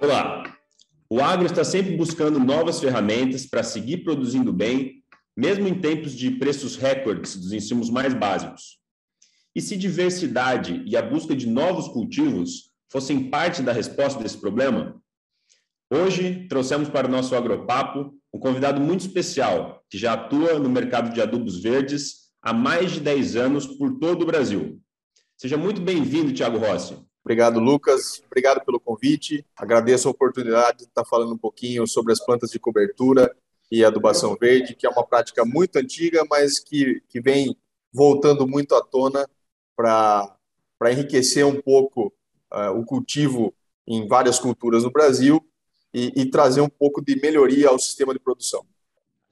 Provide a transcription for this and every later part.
Olá! O agro está sempre buscando novas ferramentas para seguir produzindo bem, mesmo em tempos de preços recordes dos insumos mais básicos. E se diversidade e a busca de novos cultivos fossem parte da resposta desse problema? Hoje trouxemos para o nosso agropapo um convidado muito especial, que já atua no mercado de adubos verdes há mais de 10 anos por todo o Brasil. Seja muito bem-vindo, Tiago Rossi. Obrigado, Lucas. Obrigado pelo convite. Agradeço a oportunidade de estar falando um pouquinho sobre as plantas de cobertura e adubação verde, que é uma prática muito antiga, mas que, que vem voltando muito à tona para enriquecer um pouco uh, o cultivo em várias culturas no Brasil e, e trazer um pouco de melhoria ao sistema de produção.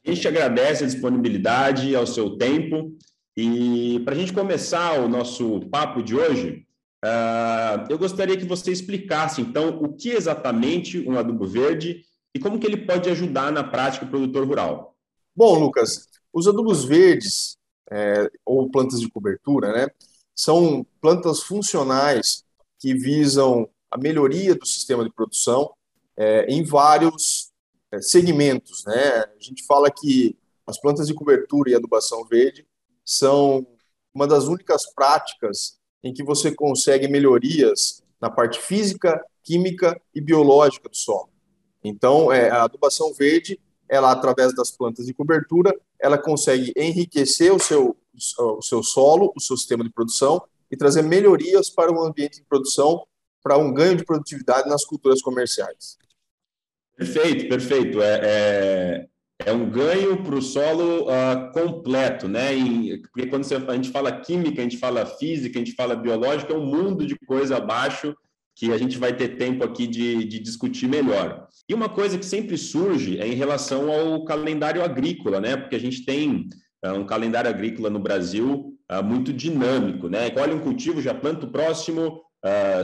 A gente agradece a disponibilidade, ao seu tempo. E para a gente começar o nosso papo de hoje, uh, eu gostaria que você explicasse, então, o que exatamente um adubo verde e como que ele pode ajudar na prática do produtor rural. Bom, Lucas, os adubos verdes, é, ou plantas de cobertura, né, são plantas funcionais que visam a melhoria do sistema de produção é, em vários é, segmentos. Né? A gente fala que as plantas de cobertura e adubação verde são uma das únicas práticas em que você consegue melhorias na parte física, química e biológica do solo. Então, é, a adubação verde, ela através das plantas de cobertura, ela consegue enriquecer o seu, o seu solo, o seu sistema de produção e trazer melhorias para o ambiente de produção, para um ganho de produtividade nas culturas comerciais. Perfeito, perfeito. É, é, é um ganho para o solo uh, completo, né? E, porque quando a gente fala química, a gente fala física, a gente fala biológica, é um mundo de coisa abaixo que a gente vai ter tempo aqui de, de discutir melhor. E uma coisa que sempre surge é em relação ao calendário agrícola, né? Porque a gente tem uh, um calendário agrícola no Brasil uh, muito dinâmico, né? Colhe um cultivo, já planta o próximo,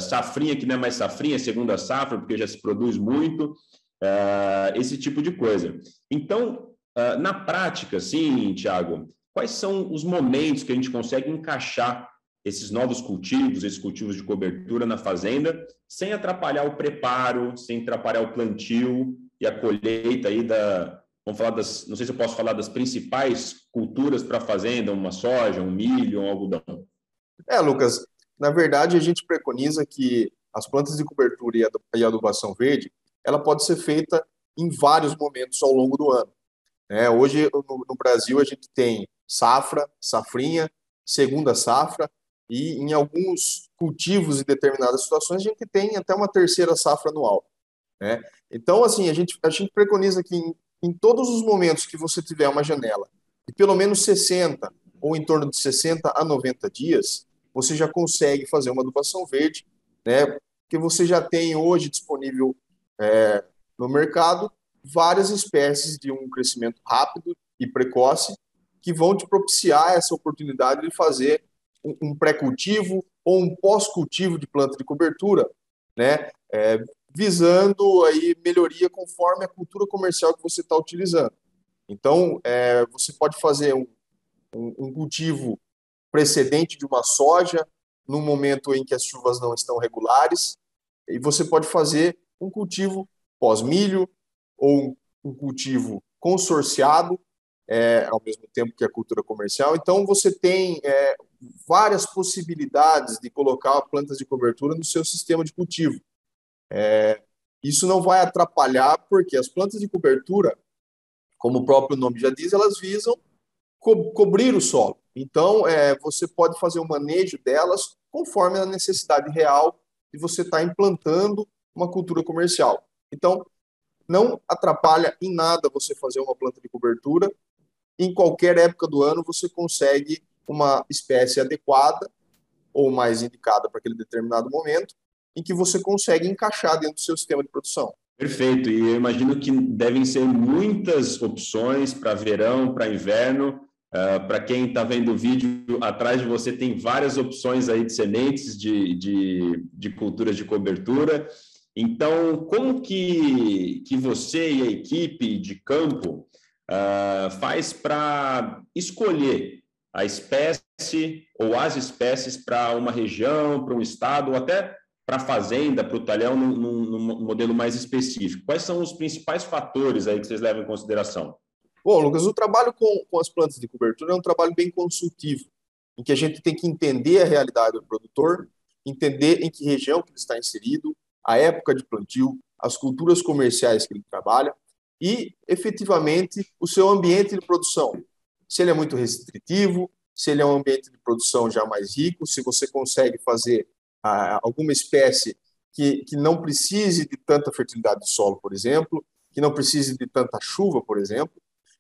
safrinha que não é mais safrinha, é segunda safra, porque já se produz muito uh, esse tipo de coisa. Então, uh, na prática, sim, Tiago, quais são os momentos que a gente consegue encaixar esses novos cultivos, esses cultivos de cobertura na fazenda, sem atrapalhar o preparo, sem atrapalhar o plantio e a colheita aí da, vamos falar das, não sei se eu posso falar das principais culturas para a fazenda, uma soja, um milho, um algodão. É, Lucas, na verdade a gente preconiza que as plantas de cobertura e adubação verde, ela pode ser feita em vários momentos ao longo do ano. É, hoje, no, no, Brasil, a gente tem safra, safrinha, segunda safra, e em alguns cultivos e determinadas situações, a gente tem até uma terceira safra anual. Né? Então, assim, a gente, a gente preconiza que em, em todos os momentos que você tiver uma janela de pelo menos 60 ou em torno de 60 a 90 dias, você já consegue fazer uma adubação verde, né? Porque você já tem hoje disponível é, no mercado várias espécies de um crescimento rápido e precoce que vão te propiciar essa oportunidade de fazer um, um pré-cultivo ou um pós-cultivo de planta de cobertura, né, é, visando aí melhoria conforme a cultura comercial que você está utilizando. Então, é, você pode fazer um, um, um cultivo precedente de uma soja, no momento em que as chuvas não estão regulares, e você pode fazer um cultivo pós-milho ou um cultivo consorciado, é, ao mesmo tempo que a cultura comercial. Então, você tem é, várias possibilidades de colocar plantas de cobertura no seu sistema de cultivo. É, isso não vai atrapalhar, porque as plantas de cobertura, como o próprio nome já diz, elas visam co cobrir o solo. Então, é, você pode fazer o manejo delas conforme a necessidade real de você estar tá implantando uma cultura comercial. Então, não atrapalha em nada você fazer uma planta de cobertura. Em qualquer época do ano, você consegue uma espécie adequada ou mais indicada para aquele determinado momento, em que você consegue encaixar dentro do seu sistema de produção. Perfeito. E eu imagino que devem ser muitas opções para verão, para inverno. Uh, para quem está vendo o vídeo, atrás de você tem várias opções aí de sementes de, de, de culturas de cobertura. Então, como que, que você e a equipe de campo uh, faz para escolher a espécie ou as espécies para uma região, para um estado, ou até para a fazenda, para o talhão, num, num, modelo mais específico? Quais são os principais fatores aí que vocês levam em consideração? Bom, Lucas, o trabalho com, com as plantas de cobertura é um trabalho bem consultivo, em que a gente tem que entender a realidade do produtor, entender em que região que ele está inserido, a época de plantio, as culturas comerciais que ele trabalha e, efetivamente, o seu ambiente de produção. Se ele é muito restritivo, se ele é um ambiente de produção já mais rico, se você consegue fazer ah, alguma espécie que, que não precise de tanta fertilidade do solo, por exemplo, que não precise de tanta chuva, por exemplo.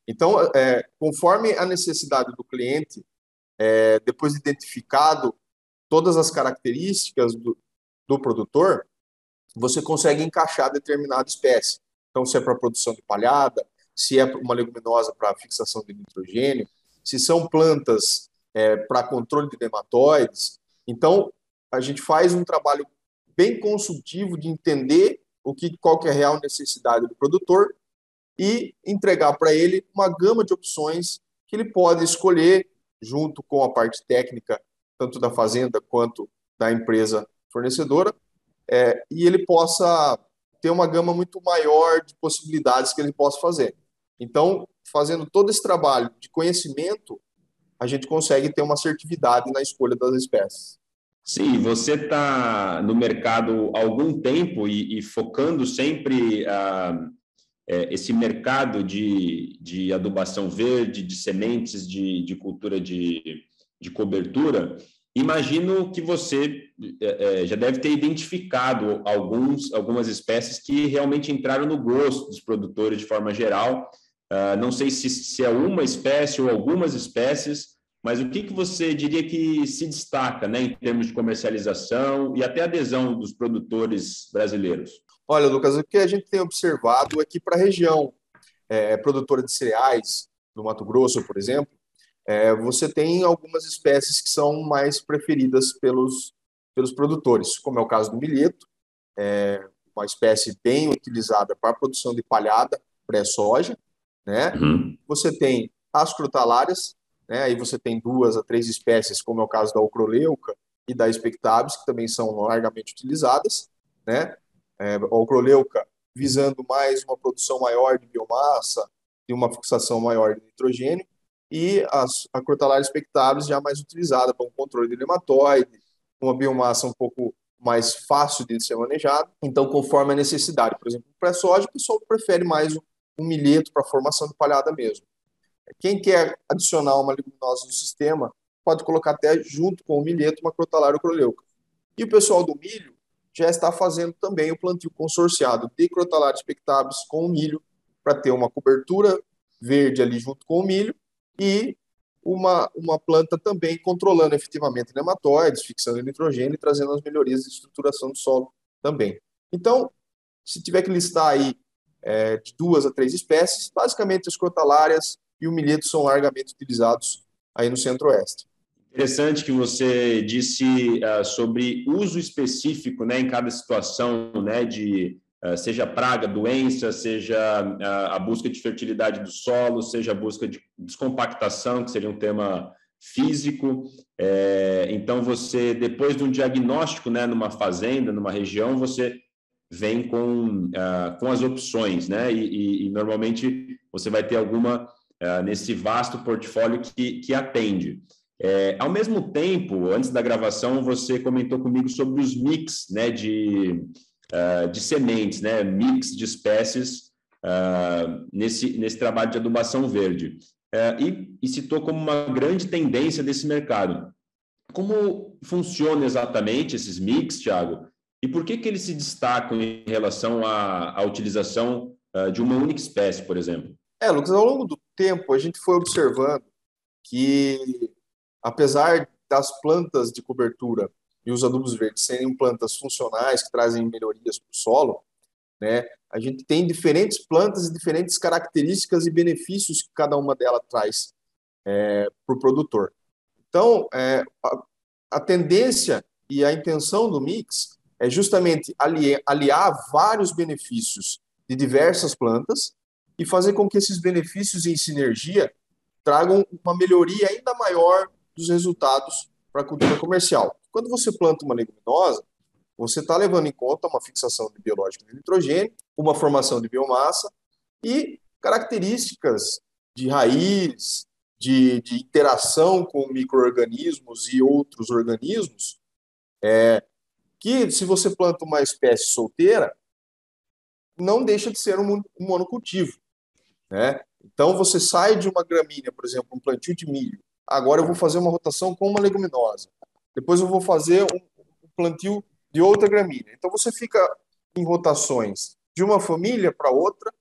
Então, é, conforme a necessidade do cliente, é, depois de identificado todas as características do, do produtor, você consegue encaixar determinada espécie. Então, se é para produção de palhada, se é uma leguminosa para fixação de nitrogênio, se são plantas é, para controle de nematóides. Então, a gente faz um trabalho bem consultivo de entender o que, qual que é a real necessidade do produtor e entregar para ele uma gama de opções que ele pode escolher junto com a parte técnica, tanto da fazenda quanto da empresa fornecedora, é, e ele possa ter uma gama muito maior de possibilidades que ele possa fazer. Então, fazendo todo esse trabalho de conhecimento, a gente consegue ter uma assertividade na escolha das espécies. Sim, você está no mercado há algum tempo e, e focando sempre ah, é, esse mercado de, de adubação verde, de sementes, de, de cultura de, de cobertura. Imagino que você é, é, já deve ter identificado alguns, algumas espécies que realmente entraram no gosto dos produtores de forma geral. Uh, não sei se, se é uma espécie ou algumas espécies, mas o que, que você diria que se destaca né, em termos de comercialização e até adesão dos produtores brasileiros? Olha, Lucas, o que a gente tem observado é que para a região é, produtora de cereais, do Mato Grosso, por exemplo, é, você tem algumas espécies que são mais preferidas pelos, pelos produtores, como é o caso do milheto, é uma espécie bem utilizada para a produção de palhada pré-soja. Né? Uhum. Você tem as crutalárias, né? aí você tem duas a três espécies, como é o caso da ocroleuca e da expectabis, que também são largamente utilizadas. Né? É, a ocroleuca visando mais uma produção maior de biomassa e uma fixação maior de nitrogênio, e a Crotalaria expectáveis já mais utilizada para um controle de nematóide, uma biomassa um pouco mais fácil de ser manejado. Então, conforme a necessidade, por exemplo, para soja, o pessoal prefere mais um milheto para formação de palhada mesmo. Quem quer adicionar uma leguminosa no sistema, pode colocar até junto com o milheto uma crotalária croleuca. E o pessoal do milho já está fazendo também o plantio consorciado de crotalária expectáveis com o milho para ter uma cobertura verde ali junto com o milho e uma, uma planta também controlando efetivamente nematóides, fixando nitrogênio e trazendo as melhorias de estruturação do solo também. Então, se tiver que listar aí é, de duas a três espécies, basicamente as crotalárias e o milheto são largamente utilizados aí no centro-oeste. Interessante que você disse uh, sobre uso específico né, em cada situação né, de seja praga, doença, seja ah, a busca de fertilidade do solo, seja a busca de descompactação, que seria um tema físico. É, então, você, depois de um diagnóstico né, numa fazenda, numa região, você vem com, com as opções, né? E, e, e, normalmente você vai ter alguma nesse vasto portfólio que, que atende. É, ao mesmo tempo, antes da gravação, você comentou comigo sobre os mix né, de, uh, de sementes, né, mix de espécies uh, nesse, nesse trabalho de adubação verde. Uh, e, e citou como uma grande tendência desse mercado. Como funciona exatamente esses mix, Thiago? E por que, que eles se destacam em relação à, à utilização de uma única espécie, por exemplo? É, Lucas, ao longo do tempo a gente foi observando que, apesar das plantas de cobertura e os adubos verdes serem plantas funcionais que trazem melhorias para o solo, né, a gente tem diferentes plantas e diferentes características e benefícios que cada uma delas traz é, para o produtor. Então, é, a, a, tendência e a intenção do mix é justamente aliar, aliar vários benefícios de diversas plantas e fazer com que esses benefícios em sinergia tragam uma melhoria ainda maior dos resultados para a cultura comercial. Quando você planta uma leguminosa, você está levando em conta uma fixação de biológico de nitrogênio, uma formação de biomassa e características de raiz, de, de interação com micro-organismos e outros organismos, é, que se você planta uma espécie solteira, não deixa de ser um, um monocultivo. Né? Então, você sai de uma gramínea, por exemplo, um plantio de milho, agora eu vou fazer uma rotação com uma leguminosa, depois eu vou fazer um, plantio de outra gramínea. Então, você fica em rotações de uma família para outra,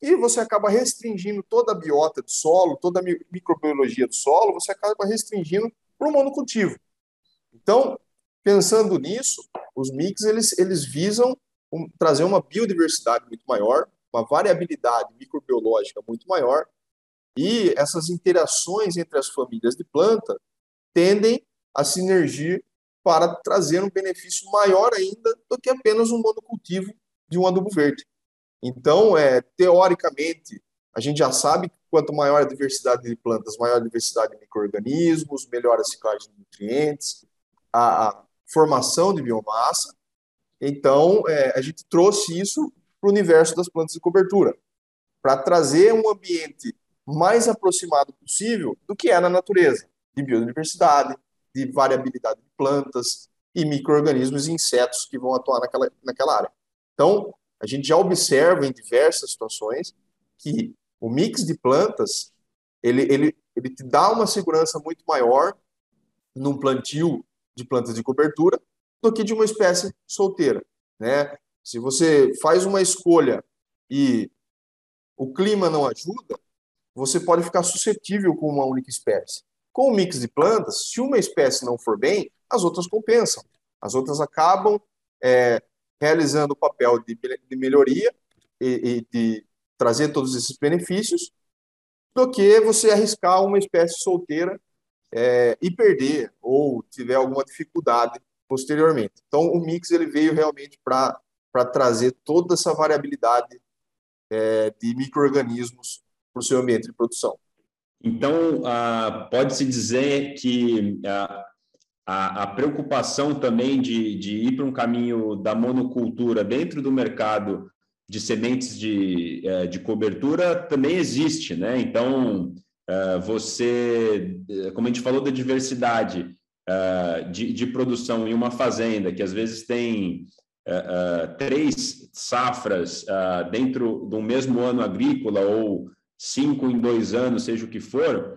e você acaba restringindo toda a biota do solo, toda a microbiologia do solo, você acaba restringindo para o monocultivo. Então, pensando nisso, os mix eles, eles visam um, trazer uma biodiversidade muito maior, uma variabilidade microbiológica muito maior, e essas interações entre as famílias de planta tendem a sinergir para trazer um benefício maior ainda do que apenas um monocultivo de um adubo verde. Então, é, teoricamente, a gente já sabe que quanto maior a diversidade de plantas, maior a diversidade de micro-organismos, melhor a ciclagem de nutrientes, a, a formação de biomassa. Então, é, a gente trouxe isso para o universo das plantas de cobertura, para trazer um ambiente mais aproximado possível do que é na natureza, de biodiversidade, de variabilidade de plantas e micro-organismos e insetos que vão atuar naquela, naquela área. Então, a gente já observa em diversas situações que o mix de plantas ele, ele, ele te dá uma segurança muito maior num plantio de plantas de cobertura do que de uma espécie solteira, né? Se você faz uma escolha e o clima não ajuda, você pode ficar suscetível com uma única espécie. Com o mix de plantas, se uma espécie não for bem, as outras compensam. As outras acabam é, realizando o papel de, de melhoria e, e, de trazer todos esses benefícios, do que você arriscar uma espécie solteira é, e perder ou tiver alguma dificuldade posteriormente. Então, o mix ele veio realmente para trazer toda essa variabilidade é, de micro-organismos para o seu ambiente de produção. Então, ah, pode-se dizer que ah, a, a preocupação também de, de ir para um caminho da monocultura dentro do mercado de sementes de, é, de cobertura também existe, né? Então, é, você, como a gente falou da diversidade é, de, de produção em uma fazenda, que às vezes tem três safras dentro de um mesmo ano agrícola ou cinco em dois anos, seja o que for,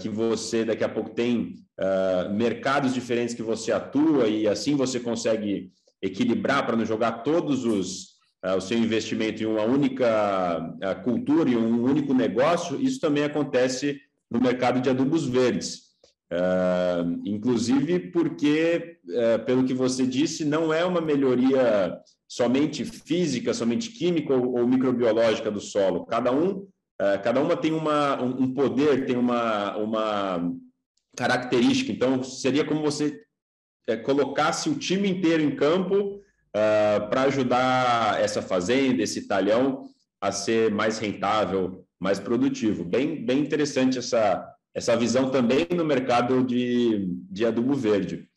que você daqui a pouco tem uh, mercados diferentes que você atua e assim você consegue equilibrar para não jogar todos os uh, o seu investimento em uma única uh, cultura e um único negócio. Isso também acontece no mercado de adubos verdes. Uh, inclusive porque, uh, pelo que você disse, não é uma melhoria somente física, somente química ou, ou microbiológica do solo. Cada um, uh, cada uma tem uma, um, poder, tem uma, uma característica. Então, seria como você é, colocasse o time inteiro em campo uh, para ajudar essa fazenda, esse talhão, a ser mais rentável, mais produtivo. Bem, bem interessante essa, essa visão também no mercado de, de adubo verde.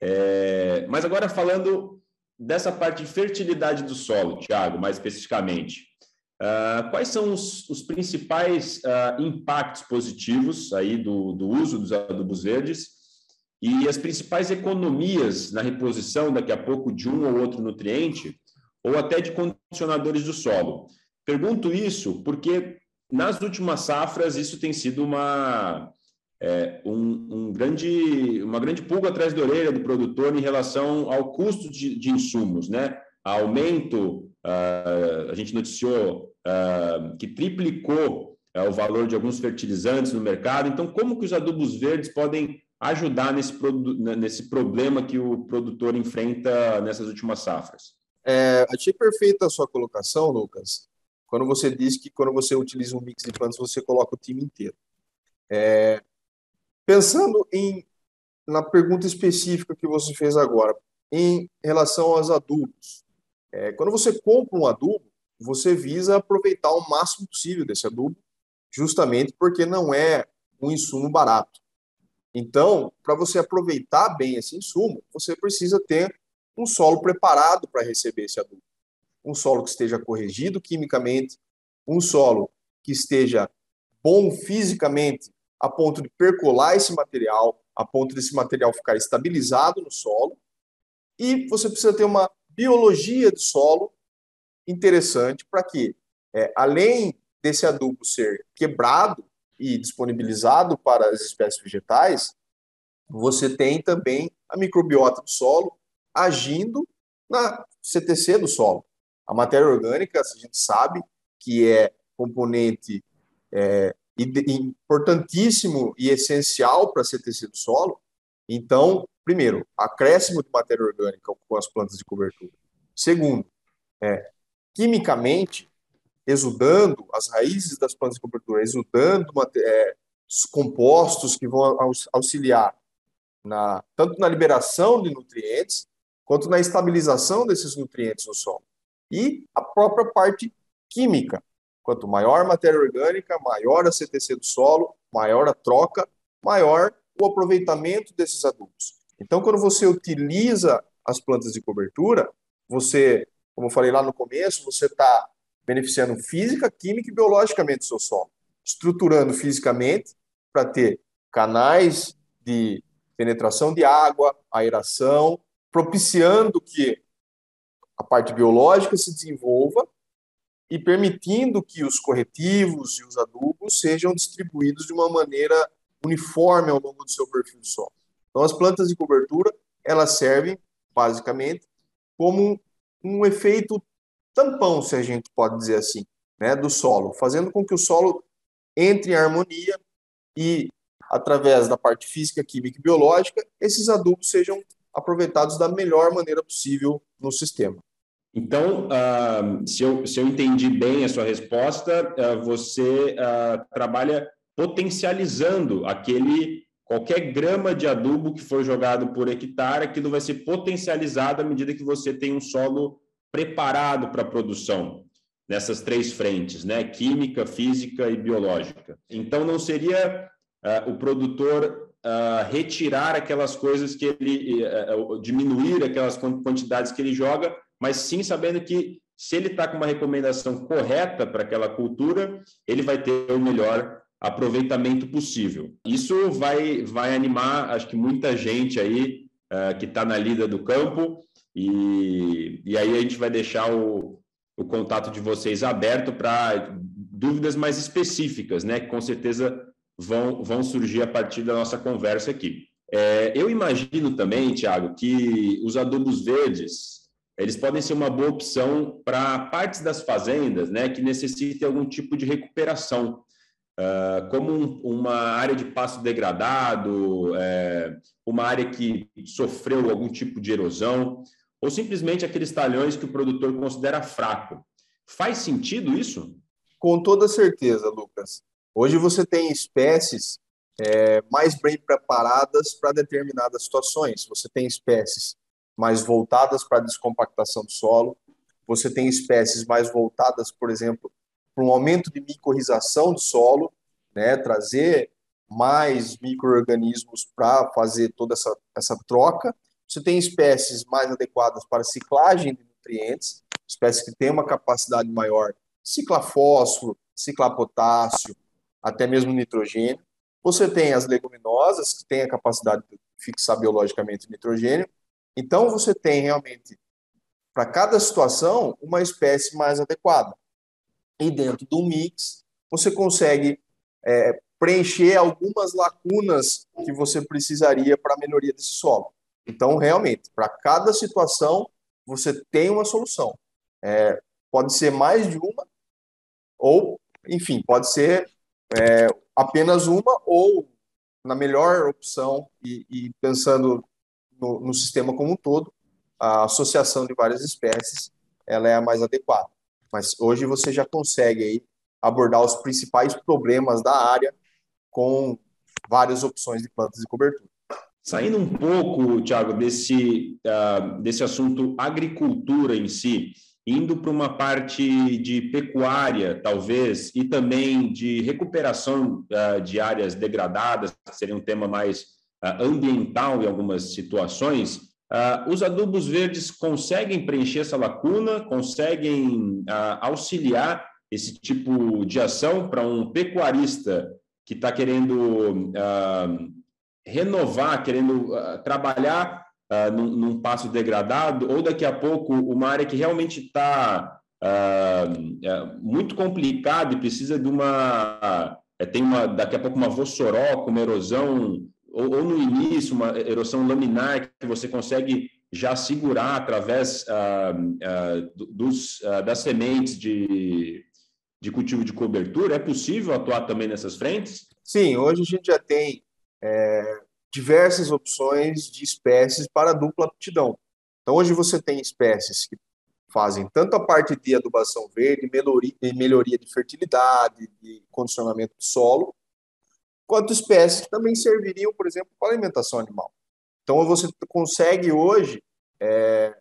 É, mas agora falando dessa parte de fertilidade do solo, Tiago, mais especificamente. Uh, quais são os, os principais uh, impactos positivos aí do, do uso dos adubos verdes e as principais economias na reposição, daqui a pouco, de um ou outro nutriente, ou até de condicionadores do solo? Pergunto isso porque nas últimas safras isso tem sido uma, é, um, um, grande, uma grande pulga atrás da orelha do produtor em relação ao custo de, de insumos, né? Aumento, uh, a gente noticiou uh, que triplicou uh, o valor de alguns fertilizantes no mercado. Então, como que os adubos verdes podem ajudar nesse, nesse problema que o produtor enfrenta nessas últimas safras? É, achei perfeita a sua colocação, Lucas, quando você disse que quando você utiliza um mix de plantas, você coloca o time inteiro. É, pensando em, na pergunta específica que você fez agora, em relação aos adubos, é, quando você compra um adubo, você visa aproveitar o máximo possível desse adubo, justamente porque não é um insumo barato. Então, para você aproveitar bem esse insumo, você precisa ter um solo preparado para receber esse adubo. Um solo que esteja corrigido quimicamente, um solo que esteja bom fisicamente, a ponto de percolar esse material, a ponto desse material ficar estabilizado no solo. E você precisa ter uma biologia de solo interessante para que, é, além desse adubo ser quebrado e disponibilizado para as espécies vegetais, você tem também a microbiota do solo agindo na CTC do solo. A matéria orgânica, a gente sabe que é componente é, importantíssimo e essencial para a CTC do solo. Então, primeiro, acréscimo de matéria orgânica com as plantas de cobertura. Segundo, é, quimicamente, exudando as raízes das plantas de cobertura, exudando é, os compostos que vão auxiliar na, tanto na liberação de nutrientes quanto na estabilização desses nutrientes no solo. E a própria parte química. Quanto maior a matéria orgânica, maior a CTC do solo, maior a troca, maior o aproveitamento desses adubos. Então, quando você utiliza as plantas de cobertura, você, como eu falei lá no começo, você está beneficiando física, química e biologicamente o seu solo, estruturando fisicamente para ter canais de penetração de água, aeração, propiciando que a parte biológica se desenvolva e permitindo que os corretivos e os adubos sejam distribuídos de uma maneira uniforme ao longo do seu perfil de solo. Então, as plantas de cobertura, elas servem, basicamente, como um efeito tampão, se a gente pode dizer assim, né, do solo, fazendo com que o solo entre em harmonia e, através da parte física, química e biológica, esses adubos sejam aproveitados da melhor maneira possível no sistema. Então, uh, se, eu, se eu entendi bem a sua resposta, uh, você uh, trabalha potencializando aquele qualquer grama de adubo que for jogado por hectare, aquilo vai ser potencializado à medida que você tem um solo preparado para a produção nessas três frentes, né? Química, física e biológica. Então, não seria o produtor retirar aquelas coisas que ele diminuir aquelas quantidades que ele joga mas sim sabendo que se ele está com uma recomendação correta para aquela cultura, ele vai ter o melhor aproveitamento possível. Isso vai, vai animar, acho que muita gente aí uh, que está na lida do campo, e, e aí a gente vai deixar o, o contato de vocês aberto para dúvidas mais específicas, né? Que com certeza vão, vão surgir a partir da nossa conversa aqui. É, eu imagino também, Tiago, que os adubos verdes eles podem ser uma boa opção para partes das fazendas né, que necessitem algum tipo de recuperação, uh, como um, uma área de pasto degradado, é, uma área que sofreu algum tipo de erosão, ou simplesmente aqueles talhões que o produtor considera fraco. Faz sentido isso? Com toda certeza, Lucas. Hoje você tem espécies é, mais bem preparadas para determinadas situações. Você tem espécies mais voltadas para a descompactação do solo. Você tem espécies mais voltadas, por exemplo, para um aumento de micorrização do solo, né, trazer mais micro-organismos para fazer toda essa, essa troca. Você tem espécies mais adequadas para ciclagem de nutrientes, espécies que têm uma capacidade maior, ciclar fósforo, ciclar potássio, até mesmo nitrogênio. Você tem as leguminosas, que têm a capacidade de fixar biologicamente nitrogênio, então, você tem realmente, para cada situação, uma espécie mais adequada. E dentro do mix, você consegue é, preencher algumas lacunas que você precisaria para a melhoria desse solo. Então, realmente, para cada situação, você tem uma solução. É, pode ser mais de uma, ou, enfim, pode ser é, apenas uma, ou na melhor opção, e, e pensando no, no, sistema como um todo, a associação de várias espécies ela é a mais adequada. Mas hoje você já consegue aí abordar os principais problemas da área com várias opções de plantas de cobertura. Saindo um pouco, Tiago, desse, uh, desse assunto agricultura em si, indo para uma parte de pecuária, talvez, e também de recuperação uh, de áreas degradadas, que seria um tema mais ambiental em algumas situações, os adubos verdes conseguem preencher essa lacuna, conseguem auxiliar esse tipo de ação para um pecuarista que está querendo renovar, querendo trabalhar num, num passo degradado, ou daqui a pouco uma área que realmente está uh, muito complicado e precisa de uma. Uh, tem uma, daqui a pouco uma vossoroca, uma erosão, ou, ou, no início, uma erosão laminar que você consegue já segurar através uh, dos, das sementes de, de cultivo de cobertura. É possível atuar também nessas frentes? Sim, hoje a gente já tem é, diversas opções de espécies para dupla aptidão. Então, hoje você tem espécies que fazem tanto a parte de adubação verde, melhoria, melhoria de fertilidade, de condicionamento do solo, quanto espécies que também serviriam, por exemplo, para alimentação animal. Então, você consegue hoje é,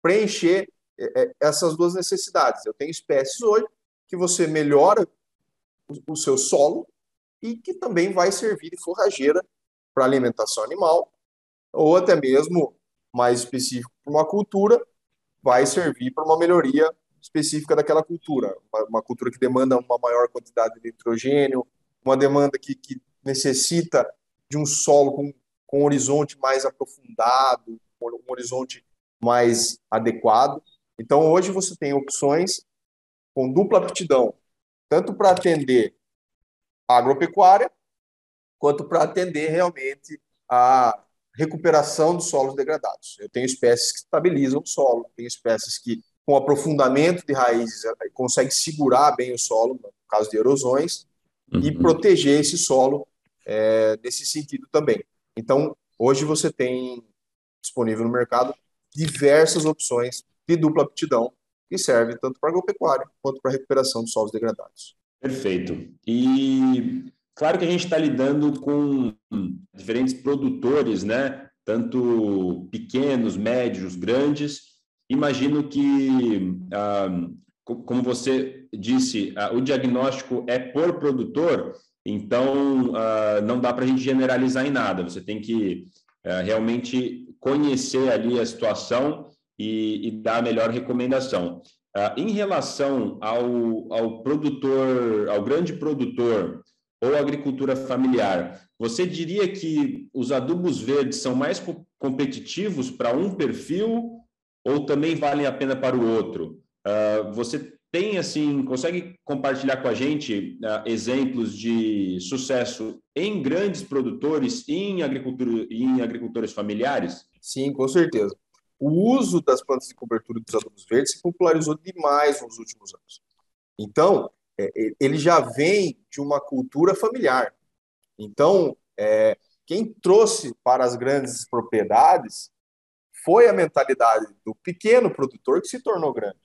preencher é, é, essas duas necessidades. Eu tenho espécies hoje que você melhora o, seu solo e que também vai servir de forrageira para alimentação animal, ou até mesmo mais específico para uma cultura, vai servir para uma melhoria específica daquela cultura, uma, cultura que demanda uma maior quantidade de nitrogênio, uma demanda que, que necessita de um solo com, com um horizonte mais aprofundado, um horizonte mais adequado. Então, hoje você tem opções com dupla aptidão, tanto para atender a agropecuária, quanto para atender realmente a recuperação dos solos degradados. Eu tenho espécies que estabilizam o solo, tenho espécies que, com aprofundamento de raízes, conseguem segurar bem o solo, no caso de erosões, uhum. e proteger esse solo é, nesse sentido também. Então, hoje você tem disponível no mercado diversas opções de dupla aptidão que servem tanto para agropecuária quanto para recuperação dos solos degradados. Perfeito. E Claro que a gente está lidando com diferentes produtores, né? Tanto pequenos, médios, grandes. Imagino que, ah, como você disse, ah, o diagnóstico é por produtor, então ah, não dá para a gente generalizar em nada. Você tem que realmente conhecer ali a situação e, e dar a melhor recomendação. em relação ao, ao produtor, ao grande produtor, ou agricultura familiar, você diria que os adubos verdes são mais competitivos para um perfil ou também valem a pena para o outro? Uh, você tem assim, consegue compartilhar com a gente uh, exemplos de sucesso em grandes produtores e em agricultura em agricultores familiares? Sim, com certeza. O uso das plantas de cobertura dos adubos verdes se popularizou demais nos últimos anos. Então, é, ele já vem de uma cultura familiar. Então, é, quem trouxe para as grandes propriedades foi a mentalidade do pequeno produtor que se tornou grande.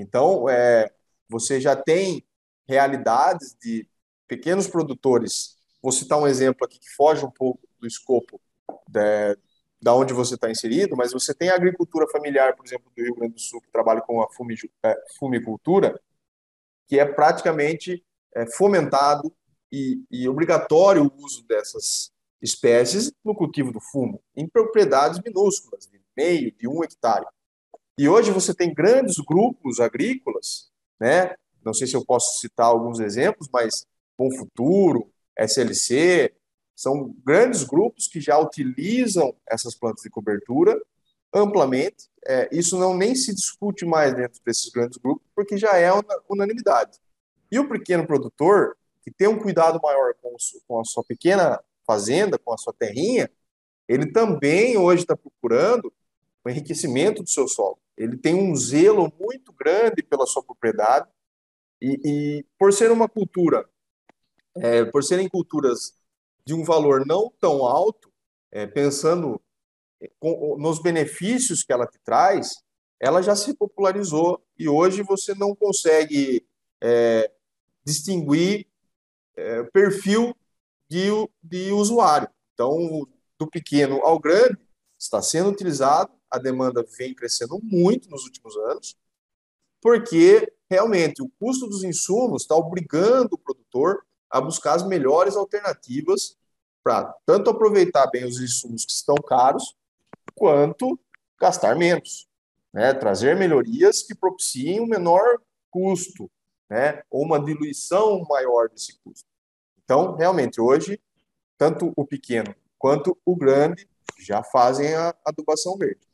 Então, é, você já tem realidades de pequenos produtores. Vou citar um exemplo aqui que foge um pouco do escopo de, da onde você está inserido, mas você tem a agricultura familiar, por exemplo, do Rio Grande do Sul, que trabalha com a é, fumicultura, que é praticamente é, fomentado e, e, obrigatório o uso dessas espécies no cultivo do fumo, em propriedades minúsculas, de meio, de um hectare. E hoje você tem grandes grupos agrícolas, né? não sei se eu posso citar alguns exemplos, mas Bom Futuro, SLC, são grandes grupos que já utilizam essas plantas de cobertura amplamente. É, isso não nem se discute mais dentro desses grandes grupos, porque já é unanimidade. E o pequeno produtor, que tem um cuidado maior com, com a sua pequena fazenda, com a sua terrinha, ele também hoje está procurando o enriquecimento do seu solo. Ele tem um zelo muito grande pela sua propriedade e, e por ser uma cultura, é, por serem culturas de um valor não tão alto, é, pensando nos benefícios que ela te traz, ela já se popularizou e hoje você não consegue é, distinguir é, perfil de, de usuário. Então, do pequeno ao grande, está sendo utilizado, a demanda vem crescendo muito nos últimos anos, porque realmente o custo dos insumos está obrigando o produtor a buscar as melhores alternativas para tanto aproveitar bem os insumos que estão caros, quanto gastar menos, né? trazer melhorias que propiciem um menor custo, né? ou uma diluição maior desse custo. Então, realmente, hoje, tanto o pequeno quanto o grande já fazem a adubação verde.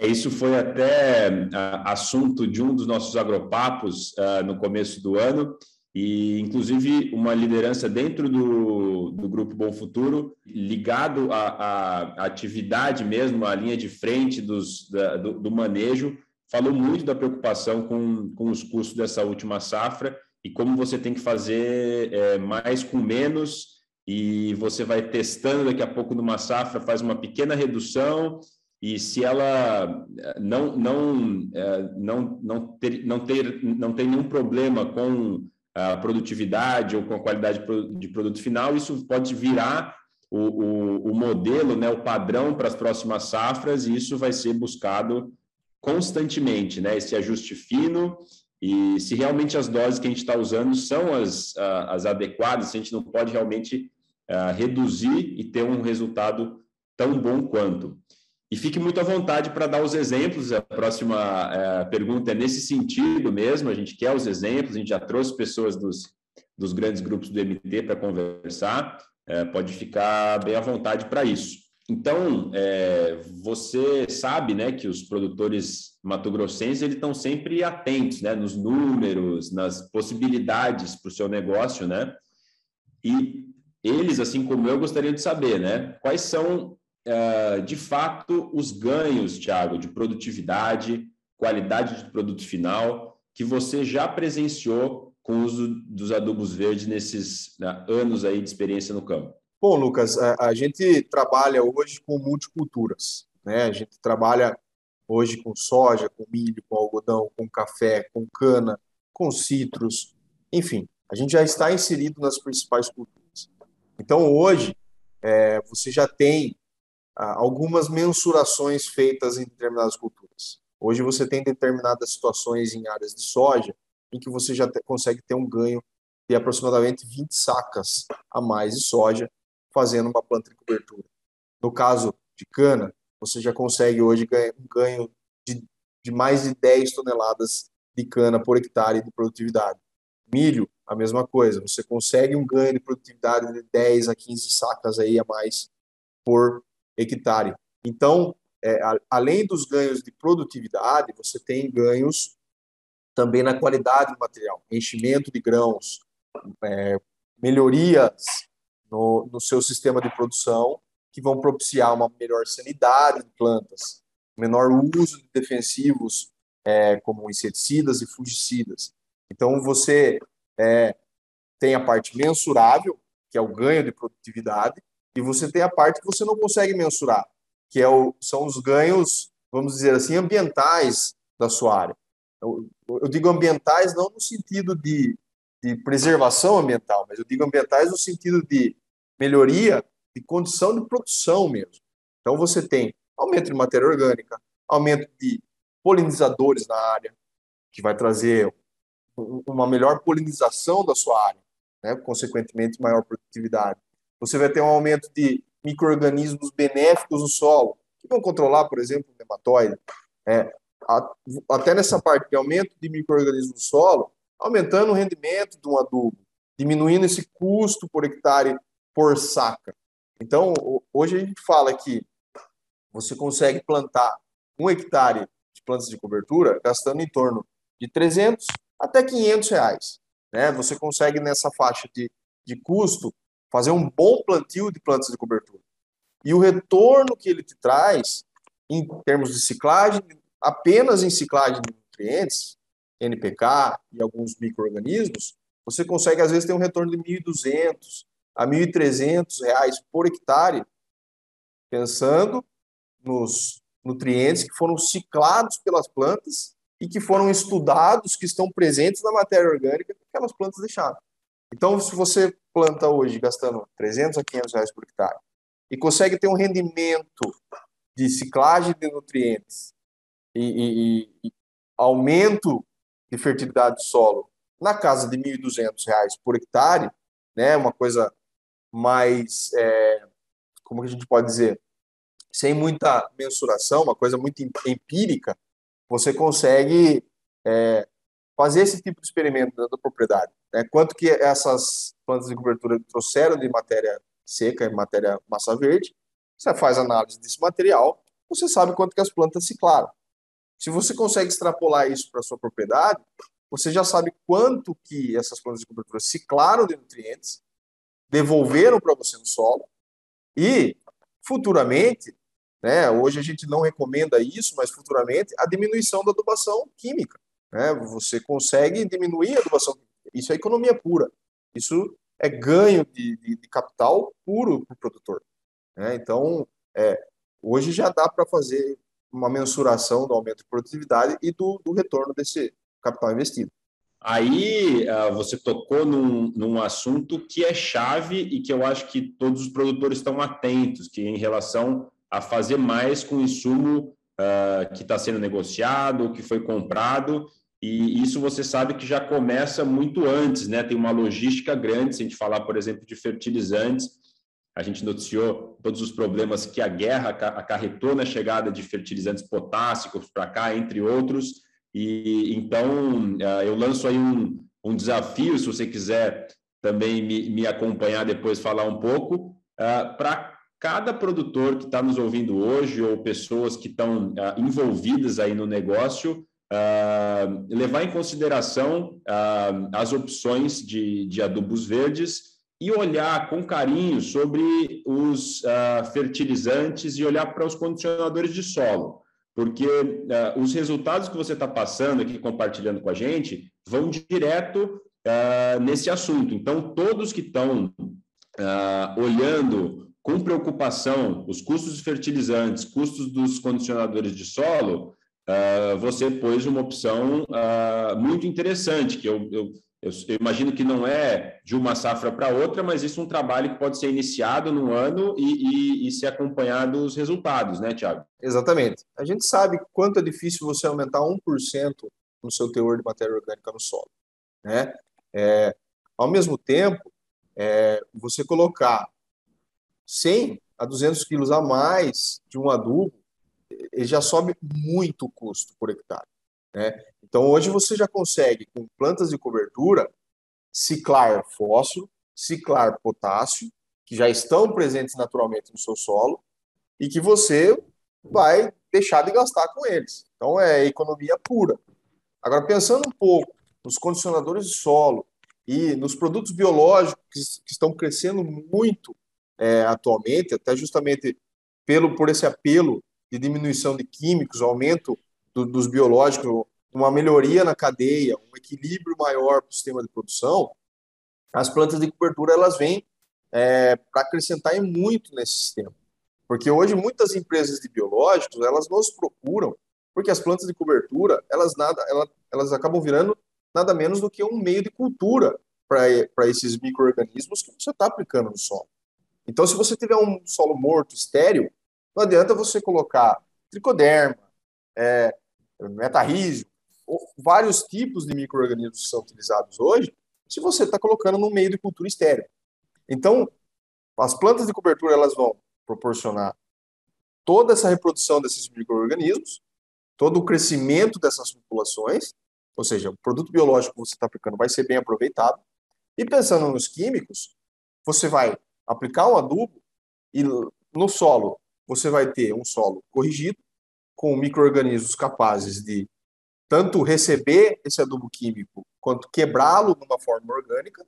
É, isso foi até uh, assunto de um dos nossos agropapos uh, no começo do ano, e inclusive uma liderança dentro do, do Grupo Bom Futuro, ligado à, à atividade mesmo, à linha de frente dos, da, do, do, manejo, falou muito da preocupação com, com os custos dessa última safra e como você tem que fazer é, mais com menos e você vai testando daqui a pouco numa safra, faz uma pequena redução e se ela eh, não não eh, não não ter não ter não tem nenhum problema com a produtividade ou com a qualidade de produto final, isso pode virar o, o, o modelo, né, o padrão para as próximas safras, e isso vai ser buscado constantemente, né, esse ajuste fino, e se realmente as doses que a gente está usando são as, as adequadas, se a gente não pode realmente uh, reduzir e ter um resultado tão bom quanto. E fique muito à vontade para dar os exemplos. A próxima é, pergunta é nesse sentido mesmo. A gente quer os exemplos, a gente já trouxe pessoas dos, dos grandes grupos do MT para conversar. É, pode ficar bem à vontade para isso. Então, é, você sabe né, que os produtores matogrossenses estão sempre atentos né, nos números, nas possibilidades para o seu negócio, né? E eles, assim como eu, gostariam de saber né, quais são de fato, os ganhos, Tiago, de produtividade, qualidade de produto final, que você já presenciou com o uso dos adubos verdes nesses né, anos aí de experiência no campo? Bom, Lucas, a, a gente trabalha hoje com multiculturas, né? A gente trabalha hoje com soja, com milho, com algodão, com café, com cana, com citros, enfim, a gente já está inserido nas principais culturas. Então, hoje, é, você já tem algumas mensurações feitas em determinadas culturas. Hoje você tem determinadas situações em áreas de soja em que você já te, consegue ter um ganho de aproximadamente 20 sacas a mais de soja fazendo uma planta de cobertura. No caso de cana, você já consegue hoje um ganho de, de mais de 10 toneladas de cana por hectare de produtividade. Milho, a mesma coisa, você consegue um ganho de produtividade de 10 a 15 sacas aí a mais por hectare. Então, é, a, além dos ganhos de produtividade, você tem ganhos também na qualidade do material, enchimento de grãos, é, melhorias no, no seu sistema de produção que vão propiciar uma melhor sanidade de plantas, menor uso de defensivos é, como inseticidas e fungicidas. Então, você é, tem a parte mensurável, que é o ganho de produtividade, e você tem a parte que você não consegue mensurar, que é o, são os ganhos, vamos dizer assim, ambientais da sua área. Eu, eu digo ambientais não no sentido de, de preservação ambiental, mas eu digo ambientais no sentido de melhoria de condição de produção mesmo. Então você tem aumento de matéria orgânica, aumento de polinizadores na área, que vai trazer uma melhor polinização da sua área, né? consequentemente maior produtividade. Você vai ter um aumento de micro-organismos benéficos no solo, que vão controlar, por exemplo, o nematóide. É, até nessa parte de aumento de micro-organismos no solo, aumentando o rendimento de um adubo, diminuindo esse custo por hectare por saca. Então, hoje a gente fala que você consegue plantar um hectare de plantas de cobertura gastando em torno de 300 até 500 reais. Né? Você consegue nessa faixa de, de custo fazer um bom plantio de plantas de cobertura. E o retorno que ele te traz, em termos de ciclagem, apenas em ciclagem de nutrientes, NPK e alguns micro-organismos, você consegue, às vezes, ter um retorno de 1.200 a 1.300 reais por hectare, pensando nos nutrientes que foram ciclados pelas plantas e que foram estudados, que estão presentes na matéria orgânica que aquelas plantas deixaram. Então, se você planta hoje gastando 300 a 500 reais por hectare e consegue ter um rendimento de ciclagem de nutrientes e, e, e aumento de fertilidade do solo na casa de 1.200 reais por hectare, né, uma coisa mais, é, como que a gente pode dizer, sem muita mensuração, uma coisa muito empírica, você consegue é, fazer esse tipo de experimento da propriedade. Né? Quanto que essas plantas de cobertura trouxeram de matéria seca e matéria massa verde, você faz análise desse material, você sabe quanto que as plantas ciclaram. Se você consegue extrapolar isso para sua propriedade, você já sabe quanto que essas plantas de cobertura ciclaram de nutrientes, devolveram para você no solo e futuramente, né, hoje a gente não recomenda isso, mas futuramente a diminuição da adubação química. Né, você consegue diminuir a química. Isso é economia pura. Isso é ganho de, de, de capital puro para o produtor. Né? Então, é, hoje já dá para fazer uma mensuração do aumento de produtividade e do, do retorno desse capital investido. Aí uh, você tocou num, num, assunto que é chave e que eu acho que todos os produtores estão atentos, que é em relação a fazer mais com o insumo uh, que está sendo negociado, que foi comprado, e isso você sabe que já começa muito antes, né? Tem uma logística grande, se a gente falar, por exemplo, de fertilizantes, a gente noticiou todos os problemas que a guerra acarretou na chegada de fertilizantes potássicos para cá, entre outros, e então ah, eu lanço aí um, um desafio, se você quiser também me, me acompanhar depois, falar um pouco, uh, para cada produtor que está nos ouvindo hoje ou pessoas que estão uh, envolvidas aí no negócio, uh, levar em consideração as opções de, de adubos verdes e olhar com carinho sobre os fertilizantes e olhar para os condicionadores de solo porque uh, os resultados que você está passando aqui, compartilhando com a gente, vão direto uh, nesse assunto. Então, todos que estão uh, olhando com preocupação os custos dos fertilizantes, custos dos condicionadores de solo, você pôs uma opção muito interessante, que eu, eu eu, eu, imagino que não é de uma safra para outra, mas isso é um trabalho que pode ser iniciado num ano e, e, e ser acompanhado os resultados, né, Tiago? Exatamente. A gente sabe quanto é difícil você aumentar 1% no seu teor de matéria orgânica no solo. Né? É, ao mesmo tempo, é, você colocar 100 a 200 quilos a mais de um adubo, ele já sobe muito o custo por hectare. Né? Então, hoje você já consegue, com plantas de cobertura, ciclar fósforo, ciclar potássio, que já estão presentes naturalmente no seu solo, e que você vai deixar de gastar com eles. Então, é economia pura. Agora, pensando um pouco nos condicionadores de solo e nos produtos biológicos que, estão crescendo muito é, atualmente, até justamente pelo, por esse apelo de diminuição de químicos, aumento do, dos biológicos, uma melhoria na cadeia, um equilíbrio maior para o sistema de produção, as plantas de cobertura elas vêm é, para acrescentar muito nesse sistema. Porque hoje muitas empresas de biológicos elas nos procuram porque as plantas de cobertura elas nada elas, elas acabam virando nada menos do que um meio de cultura para esses micro-organismos que você está aplicando no solo. Então, se você tiver um solo morto, estéreo, não adianta você colocar tricoderma, é, metarrísio, vários tipos de micro-organismos são utilizados hoje, se você está colocando no meio de cultura estéreo. Então, as plantas de cobertura elas vão proporcionar toda essa reprodução desses micro-organismos, todo o crescimento dessas populações, ou seja, o produto biológico que você está aplicando vai ser bem aproveitado. E pensando nos químicos, você vai aplicar um adubo e no solo você vai ter um solo corrigido, com micro-organismos capazes de tanto receber esse adubo químico, quanto quebrá-lo de uma forma orgânica,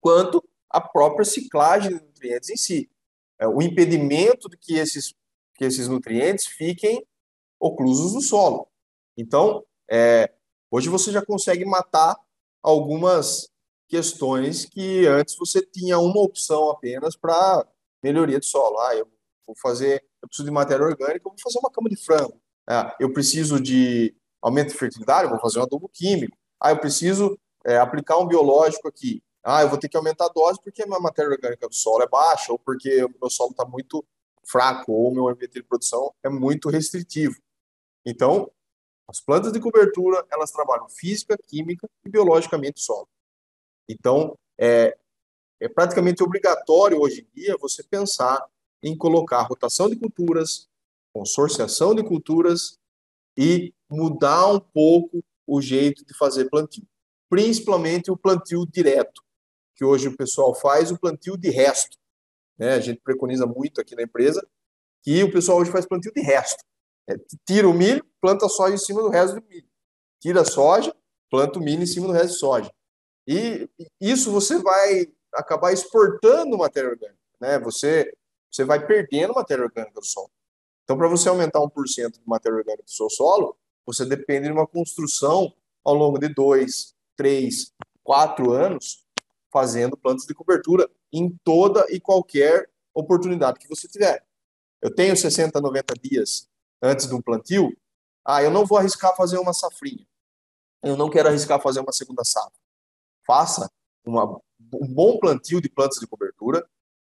quanto a própria ciclagem de nutrientes em si. É, o impedimento de que esses, que esses nutrientes fiquem oclusos no solo. Então, é, hoje você já consegue matar algumas questões que antes você tinha uma opção apenas para melhoria de solo. Ah, eu vou fazer, eu preciso de matéria orgânica, eu vou fazer uma cama de frango. Ah, eu preciso de aumento de fertilidade, eu vou fazer um adubo químico. Ah, eu preciso é, aplicar um biológico aqui. Ah, eu vou ter que aumentar a dose porque a minha matéria orgânica do solo é baixa, ou porque o meu solo está muito fraco, ou o meu ambiente de produção é muito restritivo. Então, as plantas de cobertura, elas trabalham física, química e biologicamente solo. Então, é, é praticamente obrigatório hoje em dia você pensar em colocar rotação de culturas, consorciação de culturas e mudar um pouco o jeito de fazer plantio, principalmente o plantio direto, que hoje o pessoal faz o plantio de resto. Né? A gente preconiza muito aqui na empresa que o pessoal hoje faz plantio de resto. É, tira o milho, planta soja em cima do resto do milho. Tira a soja, planta o milho em cima do resto de soja. E isso você vai acabar exportando matéria orgânica. Né? Você, você vai perdendo matéria orgânica do solo. Então, para você aumentar 1% de matéria orgânica do seu solo, você depende de uma construção ao longo de dois, três, quatro anos, fazendo plantas de cobertura em toda e qualquer oportunidade que você tiver. Eu tenho 60, 90 dias antes do plantio, ah, eu não vou arriscar fazer uma safrinha. Eu não quero arriscar fazer uma segunda safra. Faça uma, um bom plantio de plantas de cobertura,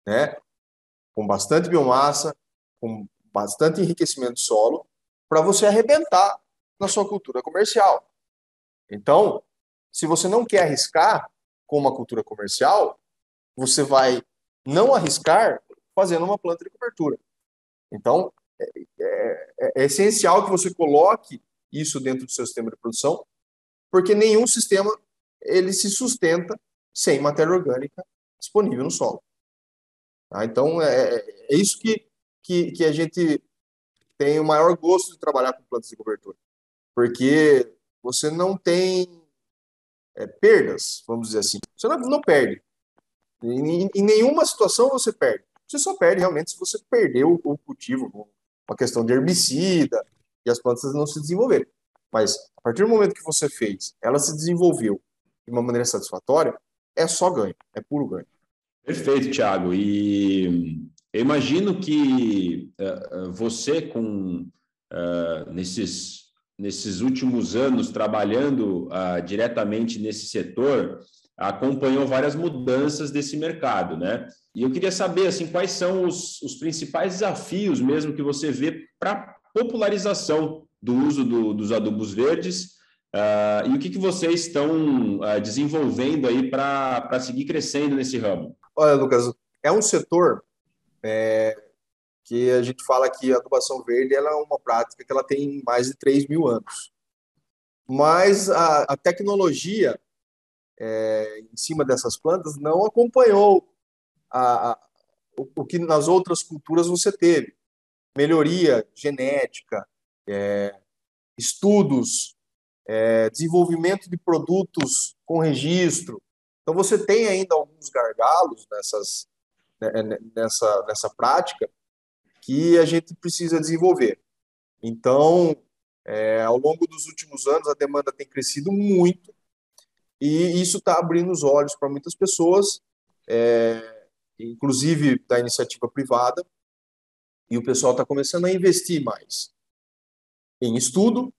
né, com bastante biomassa, com bastante enriquecimento de solo, para você arrebentar na sua cultura comercial. Então, se você não quer arriscar com uma cultura comercial, você vai não arriscar fazendo uma planta de cobertura. Então, é, é, é, essencial que você coloque isso dentro do seu sistema de produção, porque nenhum sistema ele se sustenta sem matéria orgânica disponível no solo. Tá? Então, é, é isso que que, que a gente tem o maior gosto de trabalhar com plantas de cobertura. Porque você não tem é, perdas, vamos dizer assim. Você não, não perde. Em, em, nenhuma situação você perde. Você só perde realmente se você perdeu o, o cultivo, uma questão de herbicida, e as plantas não se desenvolverem. Mas a partir do momento que você fez, ela se desenvolveu de uma maneira satisfatória, é só ganho, é puro ganho. Perfeito, Thiago. E eu imagino que uh, você, com uh, nesses, nesses últimos anos trabalhando uh, diretamente nesse setor, acompanhou várias mudanças desse mercado, né? E eu queria saber assim quais são os, os principais desafios mesmo que você vê para popularização do uso do, dos adubos verdes e o que, que vocês estão desenvolvendo aí para seguir crescendo nesse ramo. Olha, Lucas, é um setor é, que a gente fala que a adubação verde ela é uma prática que ela tem mais de 3 mil anos. Mas a, a tecnologia é, em cima dessas plantas não acompanhou a, a, o, o, que nas outras culturas você teve. Melhoria genética, é, estudos, é, desenvolvimento de produtos com registro. Então você tem ainda alguns gargalos nessas, né, é, nessa, nessa prática que a gente precisa desenvolver. Então, é, ao longo dos últimos anos, a demanda tem crescido muito e isso está abrindo os olhos para muitas pessoas, é, inclusive da iniciativa privada, e o pessoal está começando a investir mais em estudo,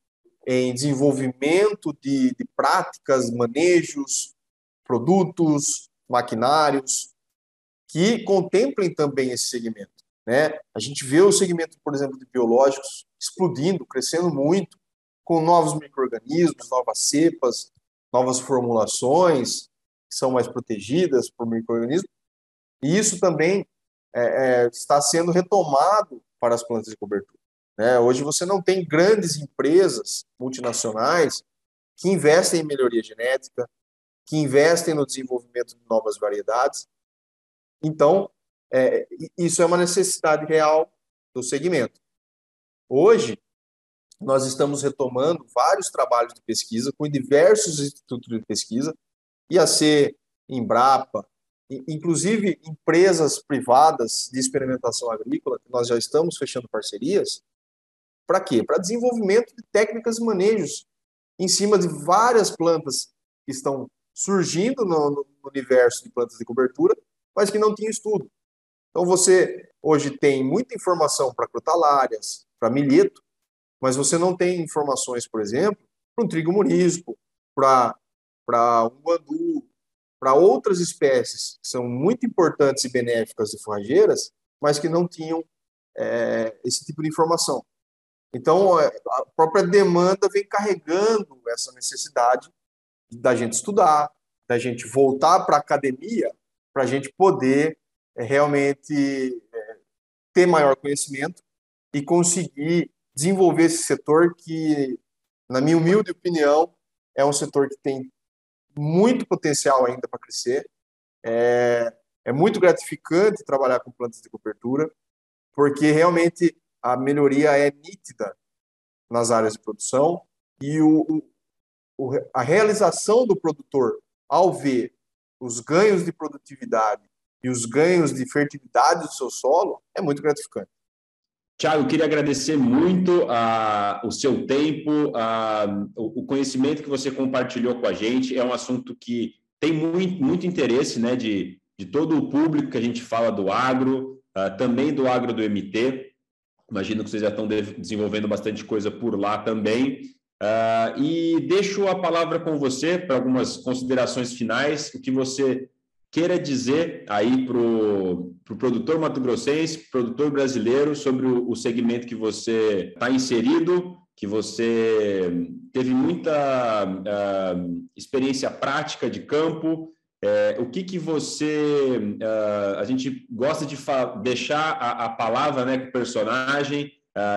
em desenvolvimento de, de práticas, manejos, produtos, maquinários, que contemplem também esse segmento. Né? A gente vê o segmento, por exemplo, de biológicos explodindo, crescendo muito, com novos micro-organismos, novas cepas, novas formulações que são mais protegidas por micro-organismos. E isso também é, é, está sendo retomado para as plantas de cobertura. Né? Hoje você não tem grandes empresas multinacionais que investem em melhoria genética, que investem no desenvolvimento de novas variedades então, é, isso é uma necessidade real do segmento. Hoje, nós estamos retomando vários trabalhos de pesquisa com diversos institutos de pesquisa, IAC, Embrapa, inclusive empresas privadas de experimentação agrícola, que nós já estamos fechando parcerias. Para quê? Para desenvolvimento de técnicas e manejos em cima de várias plantas que estão surgindo no, no universo de plantas de cobertura mas que não tinha estudo. Então você hoje tem muita informação para crotalárias, para milheto, mas você não tem informações, por exemplo, para um trigo morisco, para um guandu, para outras espécies que são muito importantes e benéficas e forrageiras, mas que não tinham é, esse tipo de informação. Então, é, a própria demanda vem carregando essa necessidade da gente estudar, da gente voltar para a academia para a gente poder é, realmente é, ter maior conhecimento e conseguir desenvolver esse setor que, na minha humilde opinião, é um setor que tem muito potencial ainda para crescer. É, é muito gratificante trabalhar com plantas de cobertura, porque realmente a melhoria é nítida nas áreas de produção e o, a realização do produtor ao ver os ganhos de produtividade e os ganhos de fertilidade do seu solo é muito gratificante. Tiago, eu queria agradecer muito uh, o seu tempo, uh, o conhecimento que você compartilhou com a gente. É um assunto que tem muito, muito interesse né, de, de todo o público que a gente fala do agro, uh, também do agro do MT. Imagino que vocês já estão de desenvolvendo bastante coisa por lá também. Uh, e deixo a palavra com você para algumas considerações finais, o que você queira dizer aí para o pro produtor mato-grossense, produtor brasileiro, sobre o, o segmento que você está inserido, que você teve muita uh, experiência prática de campo, é, o que que você uh, a gente gosta de deixar a, a palavra né com o personagem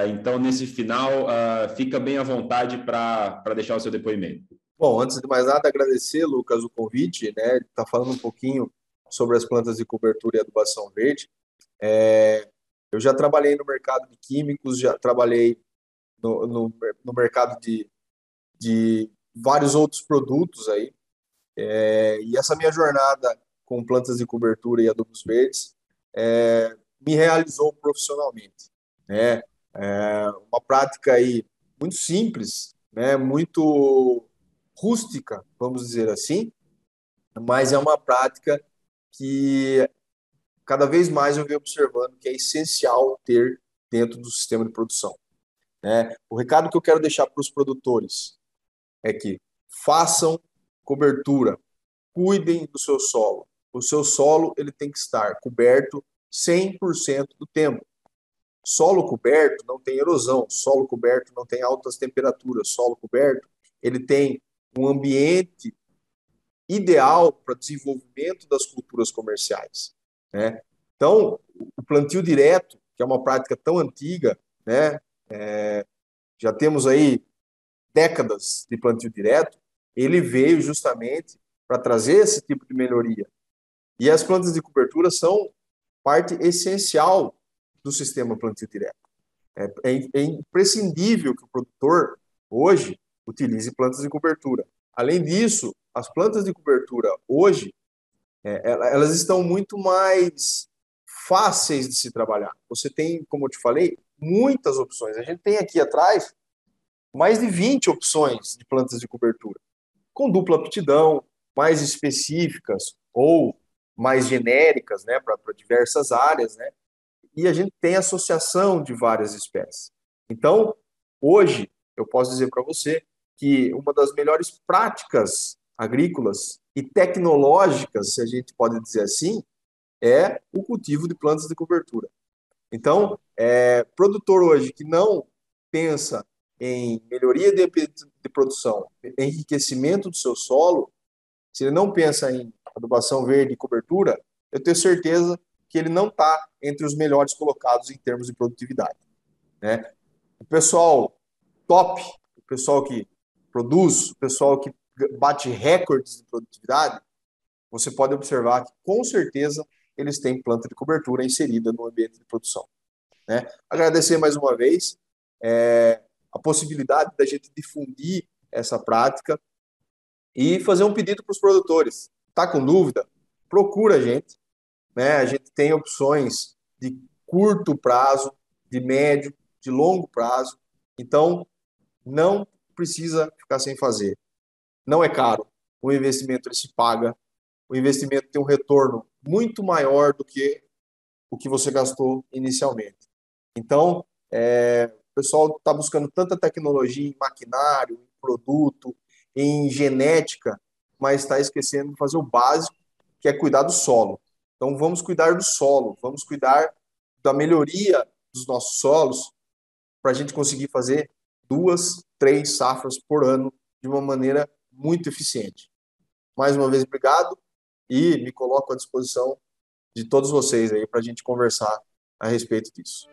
então, nesse final, uh, fica bem à vontade para deixar o seu depoimento. Bom, antes de mais nada, agradecer, Lucas, o convite, né? Está falando um pouquinho sobre as plantas de cobertura e adubação verde. É, eu já trabalhei no mercado de químicos, já trabalhei no, no, no mercado de, de vários outros produtos aí. É, e essa minha jornada com plantas de cobertura e adubos verdes é, me realizou profissionalmente. Né? É uma prática aí muito simples, né, muito rústica, vamos dizer assim, mas é uma prática que cada vez mais eu venho observando que é essencial ter dentro do sistema de produção. Né? O recado que eu quero deixar para os produtores é que façam cobertura, cuidem do seu solo. O seu solo ele tem que estar coberto 100% do tempo. Solo coberto não tem erosão, solo coberto não tem altas temperaturas, solo coberto ele tem um ambiente ideal para desenvolvimento das culturas comerciais. Né? Então, o plantio direto, que é uma prática tão antiga, né? É, já temos aí décadas de plantio direto, ele veio justamente para trazer esse tipo de melhoria. E as plantas de cobertura são parte essencial do sistema plantio direto. É, é, é imprescindível que o produtor, hoje, utilize plantas de cobertura. Além disso, as plantas de cobertura, hoje, é, elas estão muito mais fáceis de se trabalhar. Você tem, como eu te falei, muitas opções. A gente tem aqui atrás mais de 20 opções de plantas de cobertura, com dupla aptidão, mais específicas ou mais genéricas, né, para diversas áreas, né? E a gente tem associação de várias espécies. Então, hoje, eu posso dizer para você que uma das melhores práticas agrícolas e tecnológicas, se a gente pode dizer assim, é o cultivo de plantas de cobertura. Então, é, produtor hoje que não pensa em melhoria de, de produção, enriquecimento do seu solo, se ele não pensa em adubação verde e cobertura, eu tenho certeza que ele não está entre os melhores colocados em termos de produtividade. Né? O pessoal top, o pessoal que produz, o pessoal que bate recordes de produtividade, você pode observar que, com certeza, eles têm planta de cobertura inserida no ambiente de produção. Né? Agradecer mais uma vez é, a possibilidade da gente difundir essa prática e fazer um pedido para os produtores. Está com dúvida? Procura a gente. Né? A gente tem opções de curto prazo, de médio, de longo prazo. Então, não precisa ficar sem fazer. Não é caro. O investimento ele se paga. O investimento tem um retorno muito maior do que o que você gastou inicialmente. Então, é, o pessoal está buscando tanta tecnologia em maquinário, em produto, em genética, mas está esquecendo de fazer o básico, que é cuidar do solo. Então, vamos cuidar do solo, vamos cuidar da melhoria dos nossos solos para a gente conseguir fazer duas, três safras por ano de uma maneira muito eficiente. Mais uma vez, obrigado e me coloco à disposição de todos vocês aí para a gente conversar a respeito disso.